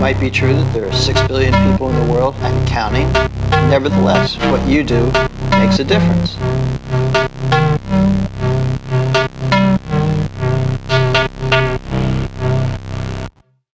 might be true that there are 6 billion people in the world and counting. Nevertheless, what you do makes a difference.